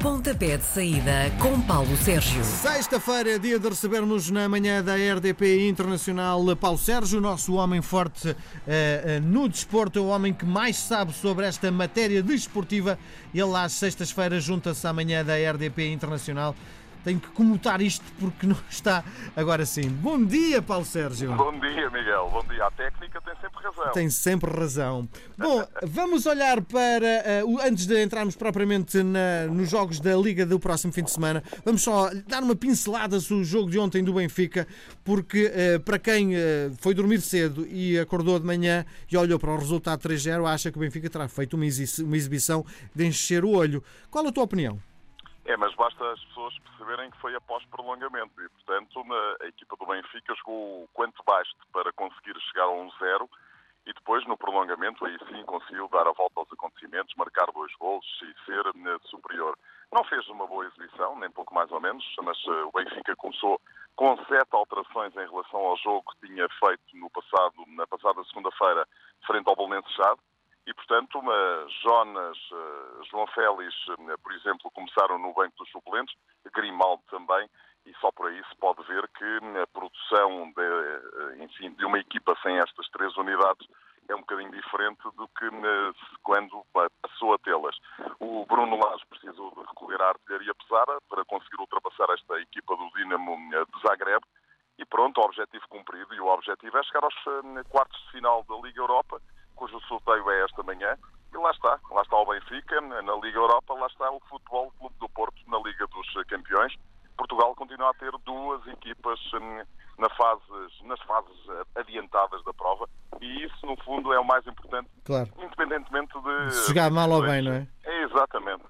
Pontapé de saída com Paulo Sérgio. Sexta-feira, é dia de recebermos na manhã da RDP Internacional Paulo Sérgio, nosso homem forte eh, eh, no desporto, o homem que mais sabe sobre esta matéria desportiva. Ele às sextas-feiras junta-se à manhã da RDP Internacional tenho que comutar isto porque não está agora sim. Bom dia, Paulo Sérgio. Bom dia, Miguel. Bom dia. A técnica tem sempre razão. Tem sempre razão. Bom, vamos olhar para. Uh, antes de entrarmos propriamente na, nos jogos da Liga do próximo fim de semana, vamos só dar uma pincelada sobre o jogo de ontem do Benfica, porque uh, para quem uh, foi dormir cedo e acordou de manhã e olhou para o resultado 3-0, acha que o Benfica terá feito uma, exibição de encher o olho. Qual a tua opinião? É, mas basta as pessoas perceberem que foi após prolongamento e, portanto, a equipa do Benfica jogou o quanto baste para conseguir chegar a um zero e depois, no prolongamento, aí sim conseguiu dar a volta aos acontecimentos, marcar dois gols e ser eh, superior. Não fez uma boa exibição, nem pouco mais ou menos, mas eh, o Benfica começou com sete alterações em relação ao jogo que tinha feito no passado, na passada segunda-feira, frente ao Bolonense Chade e, portanto, uma Jonas, uh, João Félix, uh, por exemplo, começaram no banco dos suplentes, Grimaldo também, e só por aí se pode ver que a produção de, enfim, de uma equipa sem estas três unidades é um bocadinho diferente do que quando passou a tê-las. O Bruno Lage precisou de recorrer à artilharia pesada para conseguir ultrapassar esta equipa do Dinamo de Zagreb, e pronto, objetivo cumprido, e o objetivo é chegar aos quartos de final da Liga Europa, cujo sorteio é esta manhã. E lá está, lá está o Benfica, na Liga Europa, lá está o Futebol Clube do Porto, na Liga dos Campeões. Portugal continua a ter duas equipas hum, na fases, nas fases adiantadas da prova e isso, no fundo, é o mais importante, claro. independentemente de. Se jogar mal ou bem, não é?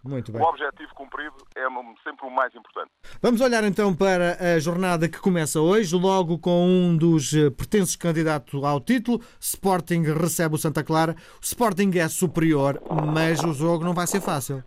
Muito bem. O objetivo cumprido é sempre o mais importante. Vamos olhar então para a jornada que começa hoje, logo com um dos eh, pertences candidato ao título. Sporting recebe o Santa Clara. O Sporting é superior, mas o jogo não vai ser fácil.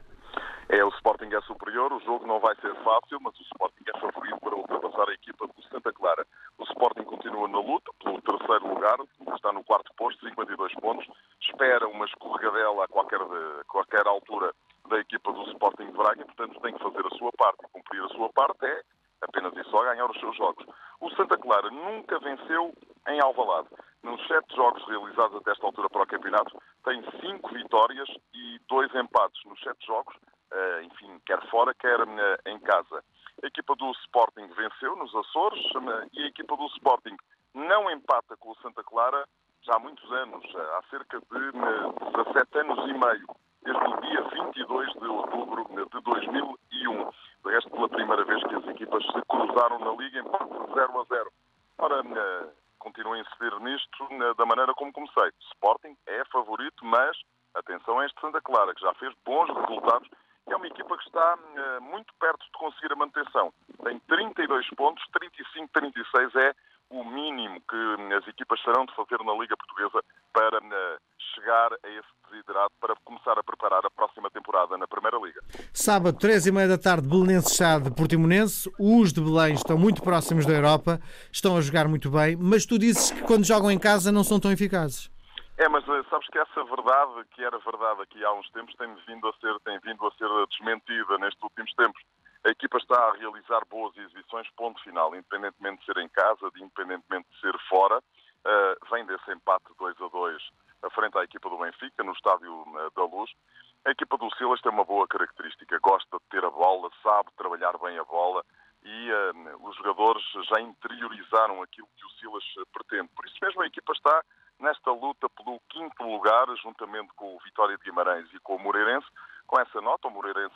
É, o Sporting é superior, o jogo não vai ser fácil, mas o Sporting é favorito para ultrapassar a equipa do Santa Clara. O Sporting continua na luta pelo terceiro lugar, está no quarto posto, 52 pontos. Espera uma escorregadela a qualquer, a qualquer altura da equipa do Sporting de Braga e, portanto, tem que fazer a sua parte. E cumprir a sua parte é apenas e só ganhar os seus jogos. O Santa Clara nunca venceu em Alvalade. Nos sete jogos realizados até esta altura para o campeonato, tem cinco vitórias e dois empates nos sete jogos, eh, enfim, quer fora, quer eh, em casa. A equipa do Sporting venceu nos Açores eh, e a equipa do Sporting não empata com o Santa Clara já há muitos anos, há cerca de 17 anos e meio, desde o dia 22 de outubro de 2001. De resto, pela primeira vez que as equipas se cruzaram na Liga, empate 0 a 0. Ora, continuo a insistir nisto da maneira como comecei. Sporting é favorito, mas atenção a este Santa Clara, que já fez bons resultados é uma equipa que está uh, muito perto de conseguir a manutenção. Tem 32 pontos, 35-36 é o mínimo que as equipas terão de fazer na Liga Portuguesa para uh, chegar a esse desiderado, para começar a preparar a próxima temporada na Primeira Liga. Sábado, 3 e meia da tarde, Belenense Chade, Portimonense. Os de Belém estão muito próximos da Europa, estão a jogar muito bem, mas tu dizes que quando jogam em casa não são tão eficazes. É, mas eh, sabes que essa verdade, que era verdade aqui há uns tempos, tem vindo a ser, tem vindo a ser desmentida nestes últimos tempos. A equipa está a realizar boas exibições, ponto final, independentemente de ser em casa, de independentemente de ser fora. Uh, vem desse empate 2 a 2 à frente à equipa do Benfica, no estádio da Luz. A equipa do Silas tem uma boa característica, gosta de ter a bola, sabe trabalhar bem a bola e uh, os jogadores já interiorizaram aquilo que o Silas pretende. Por isso mesmo a equipa está nesta luta pelo quinto lugar, juntamente com o Vitória de Guimarães e com o Moreirense. Com essa nota, o Moreirense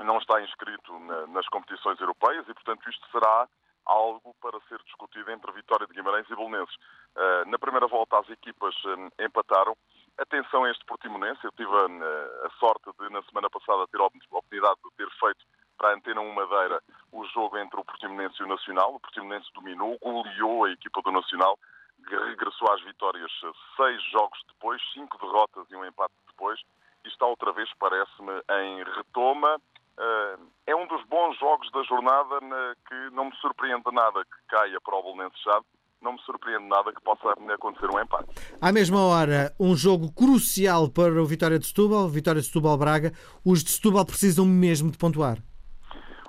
não está inscrito na, nas competições europeias e, portanto, isto será algo para ser discutido entre Vitória de Guimarães e Bolonenses. Uh, na primeira volta, as equipas uh, empataram. Atenção a este Portimonense. Eu tive uh, a sorte de, na semana passada, ter a oportunidade de ter feito para a Antena 1 Madeira o jogo entre o Portimonense e o Nacional. O Portimonense dominou, goleou a equipa do Nacional regressou às vitórias seis jogos depois, cinco derrotas e um empate depois, e está outra vez, parece-me, em retoma. Eh, é um dos bons jogos da jornada que não me surpreende nada que caia para o Bolonense me surpreende nada que possa acontecer um empate. À mesma hora, um jogo crucial para o Vitória de Setúbal, Vitória de Setúbal-Braga. Os de Setúbal precisam mesmo de pontuar.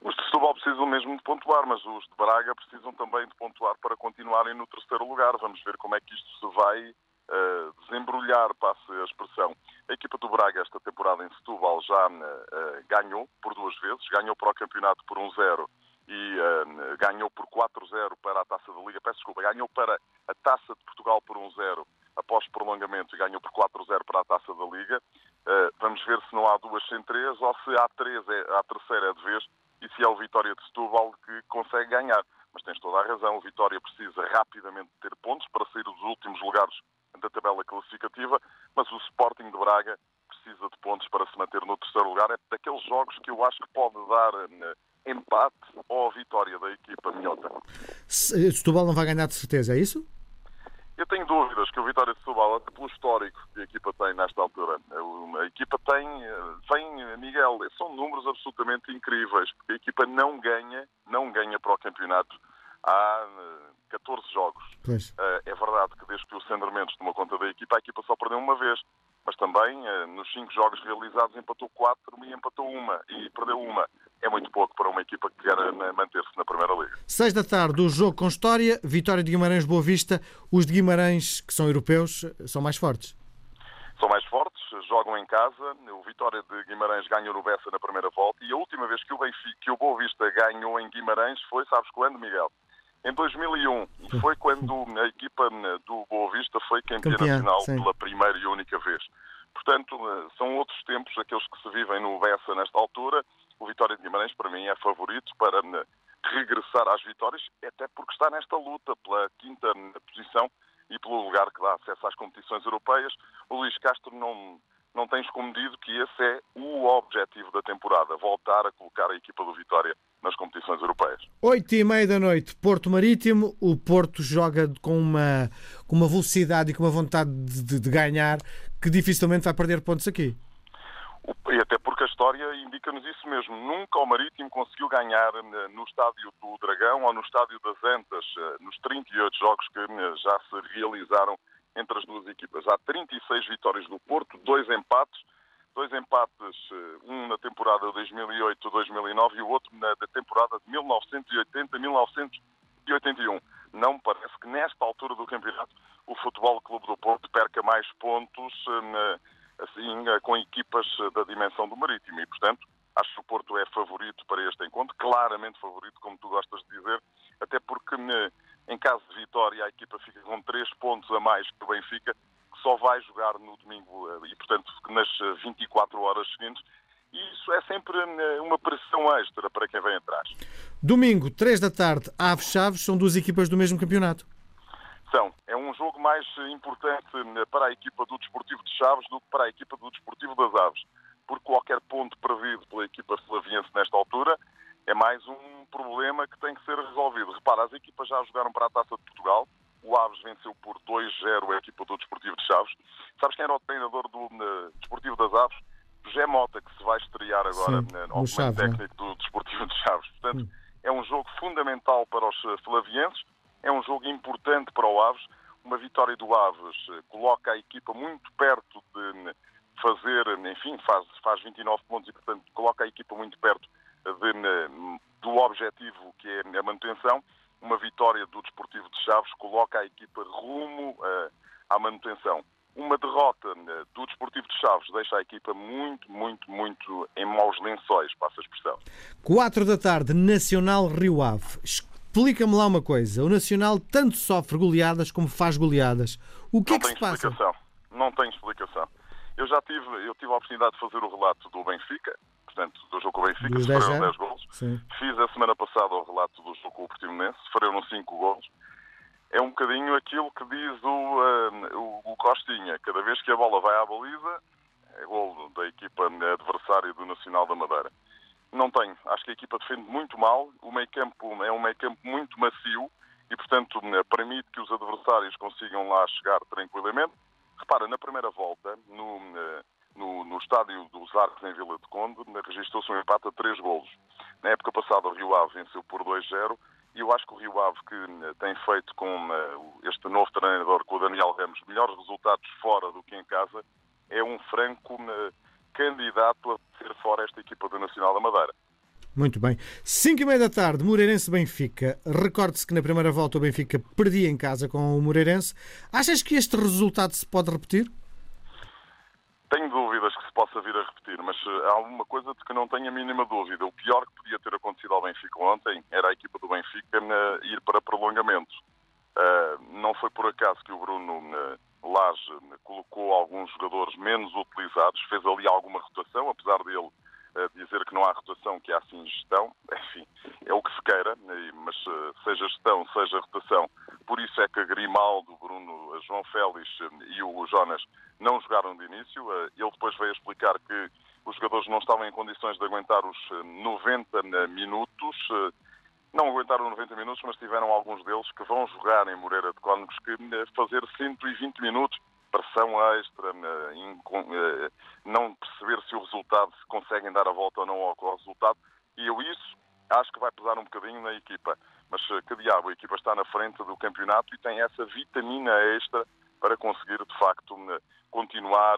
Os de Setúbal precisam mesmo de pontuar, mas os de Braga precisam também de pontuar para continuarem no terceiro lugar. Vamos ver como é que isto se vai uh, desembrulhar, passe a expressão. A equipa do Braga esta temporada em Setúbal já uh, ganhou por duas vezes, ganhou para o campeonato por 1-0 e uh, ganhou por 4-0 para a Taça da Liga, peço desculpa, ganhou para a Taça de Portugal por 1-0 após prolongamento e ganhou por 4-0 para a Taça da Liga. Uh, vamos ver se não há duas sem três ou se há três, é, a terceira é de vez e se é o Vitória de Setúbal que consegue ganhar. Mas tens toda a razão, o Vitória precisa rapidamente ter pontos para sair dos últimos lugares da tabela classificativa, mas o Sporting de Braga precisa de pontos para se manter no terceiro lugar. É daqueles jogos que eu acho que pode dar uh, empate ou vitória da equipa minhota. Setúbal não vai ganhar de certeza, é isso? Eu tenho dúvidas que o Vitória de Setúbal, pelo histórico que a equipa tem nesta altura, a equipa tem, tem, Miguel, são números absolutamente incríveis, porque a equipa não ganha, não ganha para o campeonato há 14 jogos. Pois. Eh, é verdade que desde que o Sandro Mendes tomou conta da equipa, a equipa só perdeu uma vez. Mas também, eh, nos cinco jogos realizados, empatou quatro e empatou uma. E perdeu uma. É muito pouco para uma equipa que quer manter-se na Primeira Liga. Seis da tarde, o jogo com história. Vitória de Guimarães, Boa Vista. Os de Guimarães, que são europeus, são mais fortes. São mais fortes, jogam em casa. O Vitória de Guimarães ganhou no Bessa na primeira volta. E a última vez que o, Benfica, que o Boa Vista ganhou em Guimarães foi, sabes quando, Miguel? em 2001. E foi quando a equipa do Boa Vista foi campeã, campeã nacional sim. pela primeira e única vez. Portanto, eh, são outros tempos aqueles que se vivem no Bessa nesta altura. O Vitória de Guimarães, para mim, é favorito para regressar às vitórias, até porque está nesta luta pela quinta posição e pelo lugar que dá acesso às competições europeias. O Luís Castro não, não tem escondido que esse é o objetivo da temporada, voltar a colocar a equipa do Vitória nas competições europeias. Oito e meia da noite, Porto Marítimo. O Porto joga com uma, com uma velocidade e com uma vontade de, de ganhar que dificilmente vai perder pontos aqui. E até história indica-nos isso mesmo. Nunca o Marítimo conseguiu ganhar eh, no estádio do Dragão ou no estádio das Antas, eh, nos 38 jogos que eh, já se realizaram entre as duas equipas. Há 36 vitórias do Porto, dois empates, dois empates, um na temporada 2008-2009 e o outro na temporada de 1980-1981. Não parece que nesta altura do campeonato o Futebol Clube do Porto perca mais pontos assim, eh, com equipas da dimensão do Marítimo e, portanto, acho que o Porto é favorito para este encontro, claramente favorito, como tu gostas de dizer, até porque em caso de vitória, a equipa fica com 3 pontos a mais que o Benfica, que só vai jogar no domingo eh, e, portanto, nas 24 eh, horas seguintes. E isso é sempre eh, uma pressão extra para quem vem atrás. Domingo, 3 da tarde, Aves Chaves, são duas equipas do mesmo campeonato. São. Um jogo mais importante para a equipa do Desportivo de Chaves do que para a equipa do Desportivo das Aves. Por qualquer ponto perdido pela equipa slaviense nesta altura é mais um problema que tem que ser resolvido. Repara, as equipas já jogaram para a Taça de Portugal. O Aves venceu por 2-0 a equipa do Desportivo de Chaves. Sabes quem era o treinador do uh, Desportivo das Aves? José Mota, que se vai estrear agora Sim, uh, ao Chave, é? técnico do Desportivo de Chaves. Portanto, hum. é um jogo fundamental para os eh, flavienses, é um jogo importante para o Aves. Uma vitória do Aves uh, coloca a equipa muito perto de fazer, enfim, faz, faz 29 pontos e, portanto, coloca a equipa muito perto de, do objetivo que é a manutenção. Uma vitória do Desportivo de Chaves coloca a equipa rumo uh, à manutenção. Uma derrota do Desportivo de Chaves deixa a equipa muito, muito, muito em maus lençóis, passa a expressão. 4 da tarde, Nacional Rio Ave. Explica-me lá uma coisa. O Nacional tanto sofre goleadas como faz goleadas. O que Não é que se passa? Explicação. Não tem explicação. Eu já tive, eu tive a oportunidade de fazer o relato do Benfica, portanto, do jogo com o Benfica, Dos sofreram 10 golos. Sim. Fiz a semana passada o relato do jogo com o Portimonense, sofreram 5 golos. É um bocadinho aquilo que diz o, uh, o, o, Costinha. Cada vez que a bola vai à baliza, é gol da equipa adversária do Nacional da Madeira. Não tenho. Acho que a equipa defende muito mal. O meio campo é um meio campo muito macio e, portanto, permite que os adversários consigam lá chegar tranquilamente. Repara, na primeira volta, no, eh, no, no estádio dos Arcos, em Vila de Conde, registrou-se um empate a três golos. Na época passada, o Rio Ave venceu por 2-0 E eu acho que o Rio Ave, que tem feito com este novo treinador, com o Daniel Ramos, melhores resultados fora do que em casa, é um franco candidato a ser fora esta equipa do Nacional da Madeira. Muito bem. 5 e meia da tarde, Moreirense-Benfica. Recorde-se que na primeira volta o Benfica perdia em casa com o Moreirense. Achas que este resultado se pode repetir? Tenho dúvidas que se possa vir a repetir, mas eh, há uma coisa de que não tenho a mínima dúvida. O pior que podia ter acontecido ao Benfica ontem era a equipa do Benfica uh, ir para prolongamento. Uh, não foi por acaso que o Bruno Lage colocou alguns jogadores menos utilizados, fez ali alguma rotação, apesar dele dizer que não há rotação, que há sim gestão, enfim, é o que se queira, mas seja gestão, seja rotação. Por isso é que Grimaldo, Bruno, João Félix e o Jonas não jogaram de início. Ele depois veio explicar que os jogadores não estavam em condições de aguentar os 90 minutos. Não aguentaram 90 minutos, mas tiveram alguns deles que vão jogar em Moreira de Cónegos que fazer 120 minutos pressão extra, não perceber se o resultado, se conseguem dar a volta ou não ao resultado. E eu isso acho que vai pesar um bocadinho na equipa. Mas eh, que diabo, a equipa está na frente do campeonato e tem essa vitamina extra para conseguir, de facto, continuar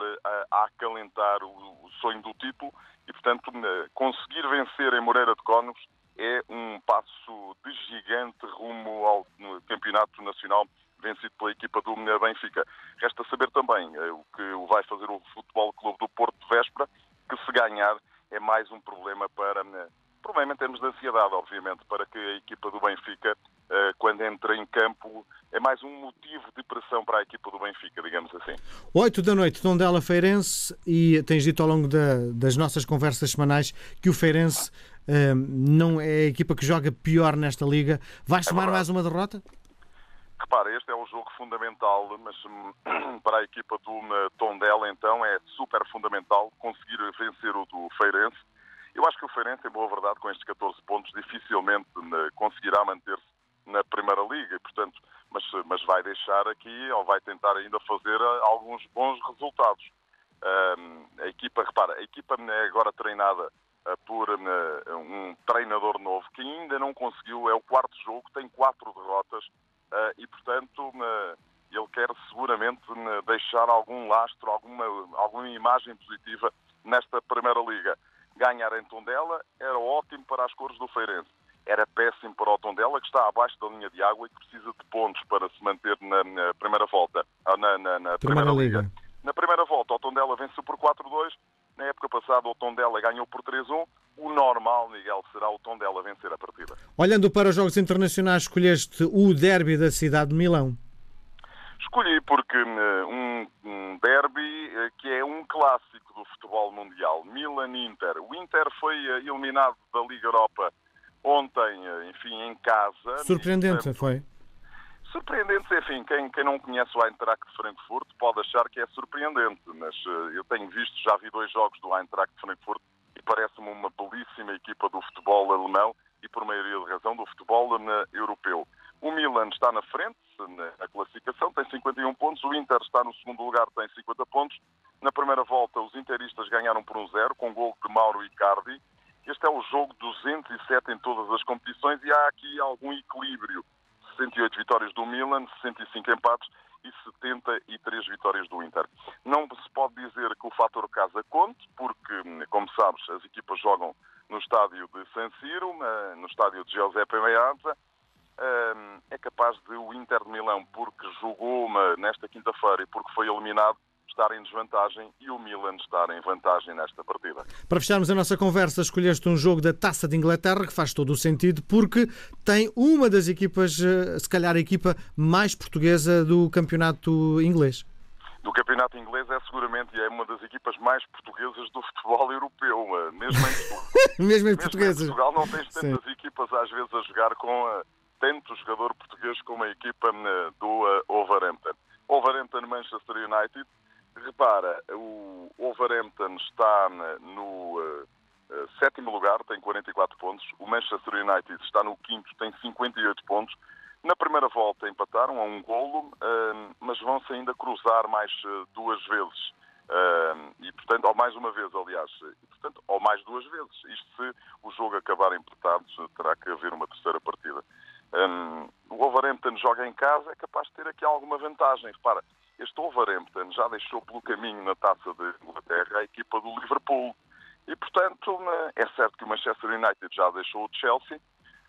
a, acalentar o, sonho do título e, portanto, conseguir vencer em Moreira de Cónegos é um passo de gigante rumo ao campeonato nacional vencido pela equipa do Benfica. Resta saber também eh, o que vai fazer o Futebol Clube do Porto de véspera, que se ganhar é mais um problema para, eh, problema em termos de ansiedade, obviamente, para que a equipa do Benfica, quando entra em campo, é mais um motivo de pressão para a equipa do Benfica, digamos assim. 8 da noite, Tondela Feirense, e tens dito ao longo da, das nossas conversas semanais que o Feirense não é a equipa que joga pior nesta liga. Vai somar é mais uma derrota? Repara, este é um jogo fundamental, mas hum, para a equipa do hum, Tondela, então, é super fundamental conseguir vencer o do Feirense. Eu acho que o Feirense, em boa verdade, com estes 14 pontos, dificilmente hum, conseguirá manter-se na Primeira Liga, portanto, mas, mas vai deixar aqui, ou vai tentar ainda fazer alguns bons resultados. a equipa, repara, a equipa é agora treinada por um treinador novo que ainda não conseguiu, é o quarto jogo, tem quatro derrotas e, portanto, ele quer seguramente deixar algum lastro, alguma, alguma imagem positiva nesta Primeira Liga. Ganhar em Tondela era ótimo para as cores do Feirense. Era péssimo para o Tondela, que está abaixo da linha de água e que precisa de pontos para se manter na, na primeira volta, ah, na, na, na Primeira, primeira Liga. Liga. Na primeira volta, o Tondela venceu por 4-2. Na época passada, o Tondela ganhou por 3-1 o normal, Miguel, será o tom dela vencer a partida. Olhando para os Jogos Internacionais, escolheste o derby da cidade de Milão. Escolhi porque eh, um, um derby eh, que é um clássico do futebol mundial, Milan-Inter. O Inter foi eh, eliminado da Liga Europa ontem, enfim, em casa. Surpreendente, foi? Surpreendente, enfim, quem, quem não conhece o Eintracht de Frankfurt pode achar que é surpreendente, mas eu tenho visto, já vi dois jogos do Eintracht de Frankfurt parece-me uma belíssima equipa do futebol alemão e, por maioria de razão, do futebol europeu. O Milan está na frente na classificação, tem 51 pontos. O Inter está no segundo lugar, tem 50 pontos. Na primeira volta, os interistas ganharam por um zero, com gol de Mauro Icardi. Este é o jogo 207 em todas as competições e há aqui algum equilíbrio. 68 vitórias do Milan, 65 empates e 73 vitórias do Inter. Não se pode dizer que o fator casa conte, porque, como sabes, as equipas jogam no estádio de San Siro, no estádio de Giuseppe Meazza. É capaz de o Inter de Milão, porque jogou nesta quinta-feira e porque foi eliminado, estar em desvantagem e o Milan estar em vantagem nesta partida. Para fecharmos a nossa conversa, escolheste um jogo da Taça de Inglaterra que faz todo o sentido porque tem uma das equipas, eh, se calhar a equipa mais portuguesa do campeonato inglês. Do campeonato inglês é seguramente é uma das equipas mais portuguesas do futebol europeu, eh, mesmo em Portugal. mesmo em portuguesas. Em Portugal não tens tantas Sim. equipas às vezes a jogar com uh, tanto jogador português como a equipa uh, do uh, Overhampton. Overhampton Manchester United Repara, o Wolverhampton está no uh, sétimo lugar, tem 44 pontos. O Manchester United está no quinto, tem 58 pontos. Na primeira volta empataram a um golo, uh, mas vão-se ainda cruzar mais duas vezes. e, portanto, ou mais uma vez, aliás, e, portanto, ou mais duas vezes. Isto se o jogo acabar empatado, terá que haver uma terceira partida. Um, o Wolverhampton joga em casa, é capaz de ter aqui alguma vantagem. Repara, este Wolverhampton já deixou pelo caminho na taça de Inglaterra a equipa do Liverpool. E, portanto, é certo que o Manchester United já deixou o Chelsea.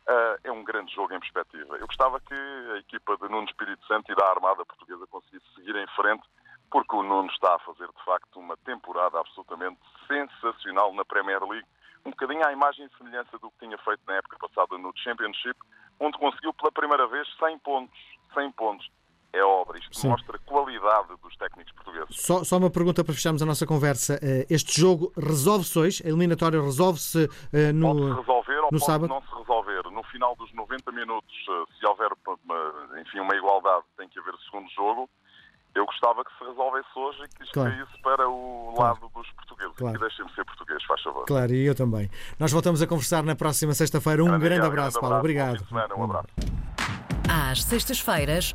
Uh, é um grande jogo em perspectiva. Eu gostava que a equipa de Nuno Espírito Santo e da Armada Portuguesa conseguisse seguir em frente, porque o Nuno está a fazer, de facto, uma temporada absolutamente sensacional na Premier League um bocadinho à imagem e semelhança do que tinha feito na época passada no Championship, onde conseguiu pela primeira vez 100 pontos. 100 pontos. É obra. Isto Sim. mostra a qualidade dos técnicos portugueses. Só, só uma pergunta para fecharmos a nossa conversa. Eh, Este jogo resolve-se hoje? A eliminatória resolve-se eh, no. Pode-se resolver ou no pode sábado? não se resolver. No final dos 90 minutos, eh, se houver uma, enfim, uma igualdade, tem que haver segundo jogo. Eu gostava que se resolvesse hoje e que isto Claro. caísse para o Claro. lado dos portugueses. Claro. E deixem-me ser português, faz favor. Claro, e eu também. Nós voltamos a conversar na próxima sexta-feira. Um grande, Obrigado, abraço, Paulo. Bom Obrigado. fim de semana, um abraço. Às sextas-feiras,